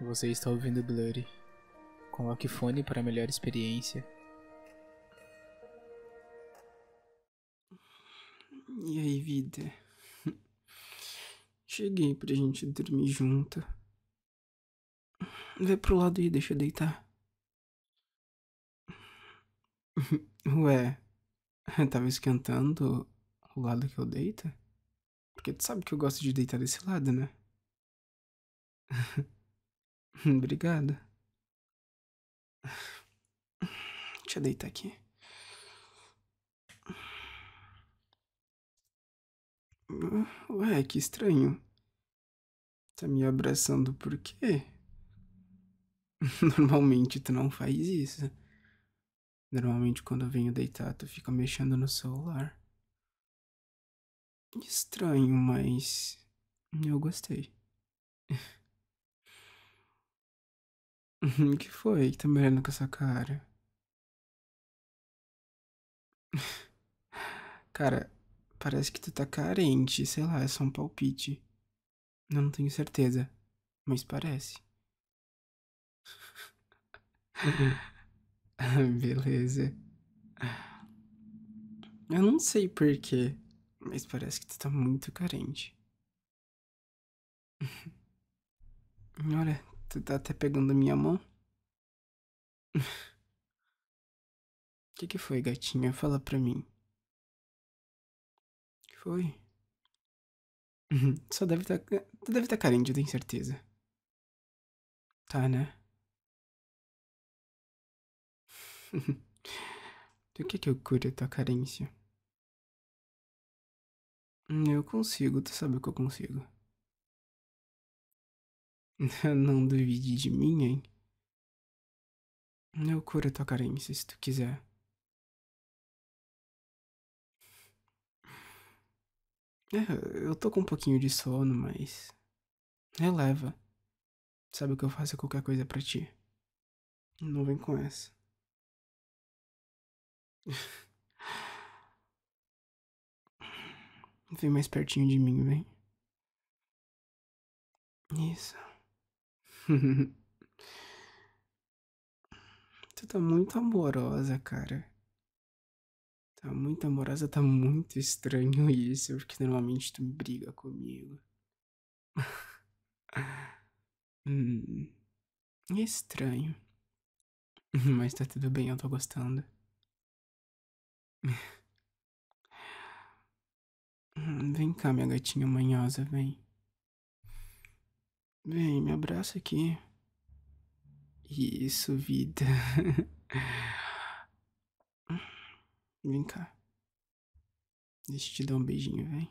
Você está ouvindo Blurry. Coloque fone para melhor experiência. E aí, vida? Cheguei pra gente dormir junto. Vê pro lado aí, deixa eu deitar. Ué, tava esquentando o lado que eu deito? Porque tu sabe que eu gosto de deitar desse lado, né? Obrigado. Deixa eu deitar aqui. Ué, que estranho. Tá me abraçando por quê? Normalmente tu não faz isso. Normalmente quando eu venho deitar, tu fica mexendo no celular. Estranho, mas eu gostei. O que foi que tá me olhando com essa cara? Cara, parece que tu tá carente, sei lá, é só um palpite. Eu não tenho certeza, mas parece. Beleza. Eu não sei porquê, mas parece que tu tá muito carente. Olha, tu tá até pegando a minha mão. O que, que foi, gatinha? Fala pra mim. Que foi? Só deve. Tá, tu deve tá carente, eu tenho certeza. Tá, né? Do que que eu curo a tua carência? Eu consigo, tu sabe que eu consigo. Não duvide de mim, hein? Eu curo tua carência se tu quiser. É, eu tô com um pouquinho de sono, mas. Releva. Sabe que eu faço qualquer coisa pra ti. Não vem com essa. Vem mais pertinho de mim, vem. Isso. tu tá muito amorosa, cara. Tá muito amorosa, tá muito estranho isso, porque normalmente tu briga comigo. hum, estranho. Mas tá tudo bem, eu tô gostando. Vem cá, minha gatinha manhosa, vem. Vem, me abraça aqui. Isso, vida. Vem cá. Deixa eu te dar um beijinho, vem.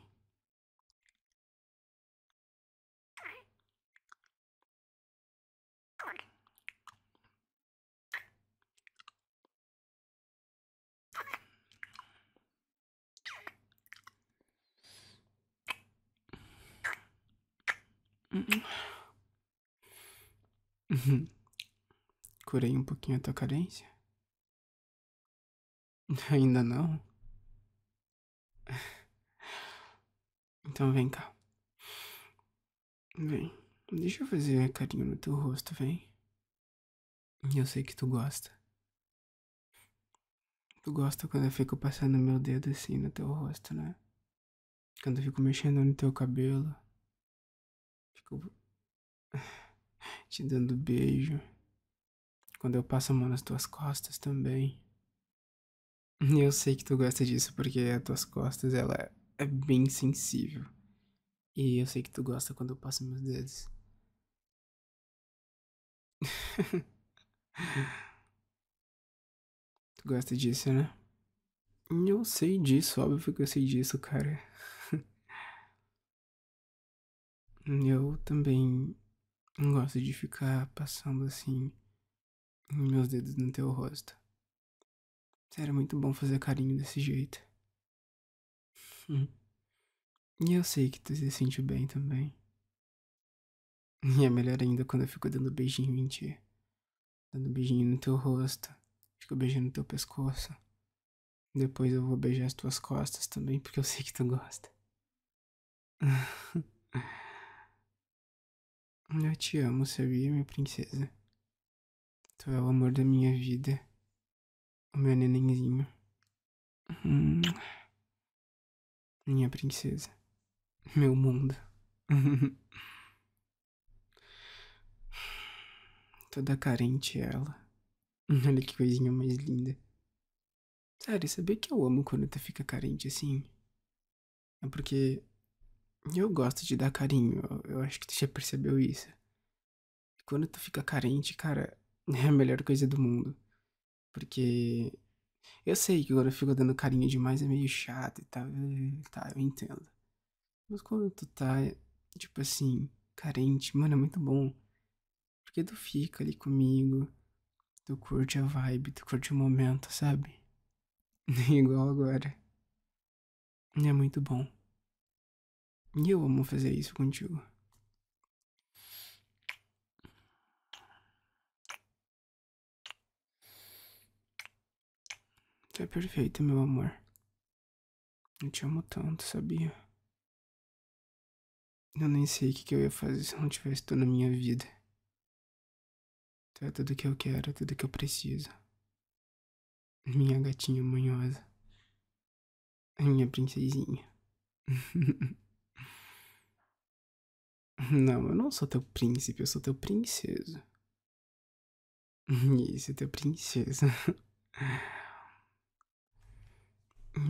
Curei um pouquinho a tua carência? Ainda não? Então vem cá. Vem. Deixa eu fazer carinho no teu rosto, vem. Eu sei que tu gosta. Tu gosta quando eu fico passando meu dedo assim no teu rosto, né? Quando eu fico mexendo no teu cabelo. Fico te dando beijo. Quando eu passo a mão nas tuas costas também. Eu sei que tu gosta disso porque as tuas costas ela é bem sensível. E eu sei que tu gosta quando eu passo meus dedos. tu gosta disso, né? Eu sei disso, óbvio que eu sei disso, cara. eu também gosto de ficar passando assim meus dedos no teu rosto. Sério, é muito bom fazer carinho desse jeito. Hum. E eu sei que tu se sente bem também. E é melhor ainda quando eu fico dando beijinho em ti. Dando beijinho no teu rosto. Fico beijando teu pescoço. Depois eu vou beijar as tuas costas também, porque eu sei que tu gosta. Eu te amo, sabia, minha princesa? Tu é o amor da minha vida. O meu nenenzinho. Hum. Minha princesa. Meu mundo. Toda carente ela. Olha que coisinha mais linda. Sério, sabia que eu amo quando tu fica carente assim? É porque eu gosto de dar carinho. Eu acho que tu já percebeu isso. Quando tu fica carente, cara, é a melhor coisa do mundo. Porque eu sei que quando eu fico dando carinho demais é meio chato e tal. Tá, eu entendo. Mas quando tu tá, tipo assim, carente, mano, é muito bom. Porque tu fica ali comigo, tu curte a vibe, tu curte o momento, sabe? Igual agora. É muito bom. E eu amo fazer isso contigo. Tu é perfeito, meu amor. Eu te amo tanto, sabia? Eu nem sei o que, eu ia fazer se não tivesse tu na minha vida. Tu é tudo que eu quero, tudo que eu preciso. Minha gatinha manhosa. Minha princesinha. Não, eu não sou teu príncipe, eu sou teu princesa. Isso, teu princesa.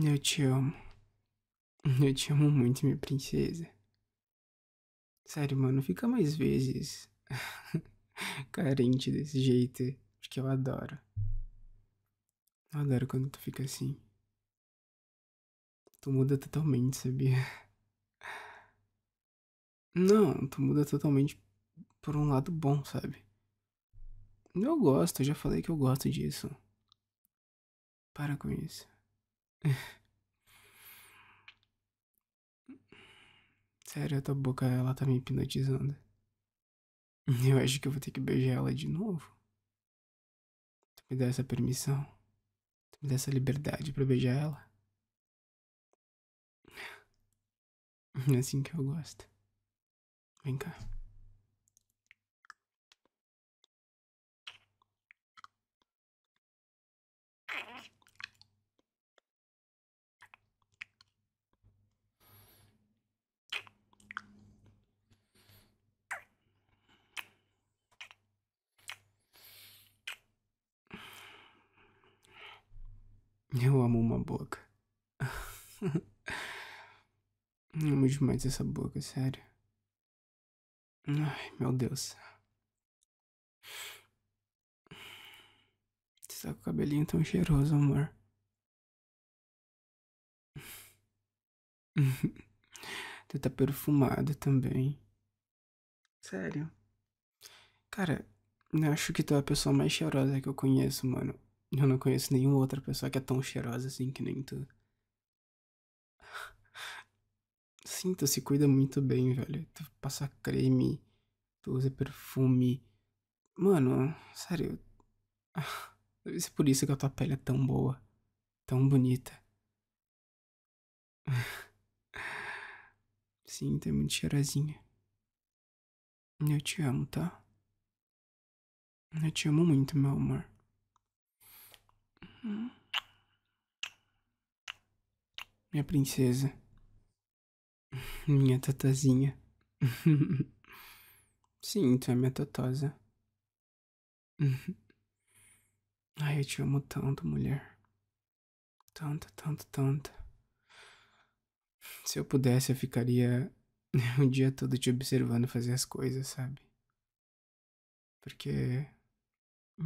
Eu te amo. Eu te amo muito, minha princesa. Sério, mano, fica mais vezes carente desse jeito, porque eu adoro. Eu adoro quando tu fica assim. Tu muda totalmente, sabia? Não, tu muda totalmente por um lado bom, sabe? Eu gosto, eu já falei que eu gosto disso. Para com isso. Sério, a tua boca, ela tá me hipnotizando. Eu acho que eu vou ter que beijar ela de novo. Tu me dá essa permissão? Tu me dá essa liberdade pra beijar ela? É assim que eu gosto. Vem cá. Eu amo uma boca. amo demais essa boca, sério. Ai, meu Deus. Você tá com o cabelinho tão cheiroso, amor. tu tá perfumado também. Sério. Cara, eu acho que tu é a pessoa mais cheirosa que eu conheço, mano. Eu não conheço nenhuma outra pessoa que é tão cheirosa assim que nem tu. Sim, tu se cuida muito bem, velho. Tu passa creme, tu usa perfume. Mano, sério. Deve ser por isso que a tua pele é tão boa, tão bonita. Sim, tem muito cheirosinha. Eu te amo, tá? Eu te amo muito, meu amor. Minha princesa. Minha tatazinha. Sim, tu é minha tatosa. Ai, eu te amo tanto, mulher. Tanto, tanto, tanto. Se eu pudesse, eu ficaria o dia todo te observando fazer as coisas, sabe? Porque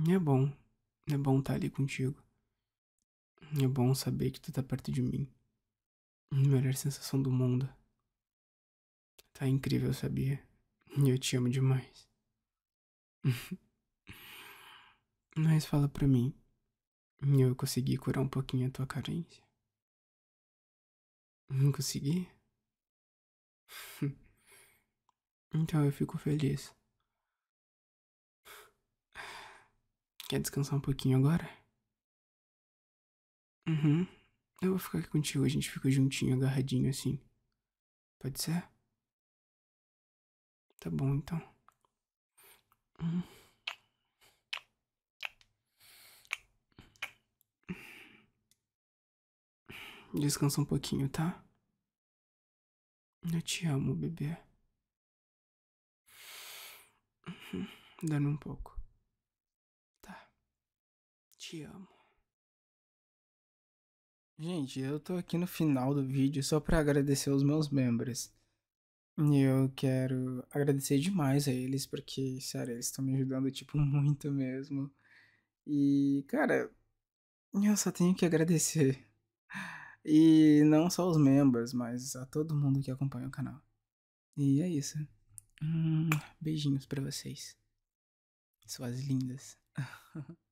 é bom. É bom estar ali contigo. É bom saber que tu tá perto de mim. Melhor sensação do mundo. Tá incrível, sabia? Eu te amo demais. Mas fala pra mim. Eu consegui curar um pouquinho a tua carência? Não consegui? Então eu fico feliz. Quer descansar um pouquinho agora? Uhum. Eu vou ficar aqui contigo, a gente fica juntinho, agarradinho assim. Pode ser? Tá bom então. Descansa um pouquinho, tá? Eu te amo, bebê. Dando um pouco. Tá. Te amo. Gente, eu tô aqui no final do vídeo só pra agradecer os meus membros. E eu quero agradecer demais a eles, porque, sério, eles estão me ajudando, tipo, muito mesmo. E, cara, eu só tenho que agradecer. E não só os membros, mas a todo mundo que acompanha o canal. E é isso. Hum, beijinhos pra vocês. Suas lindas.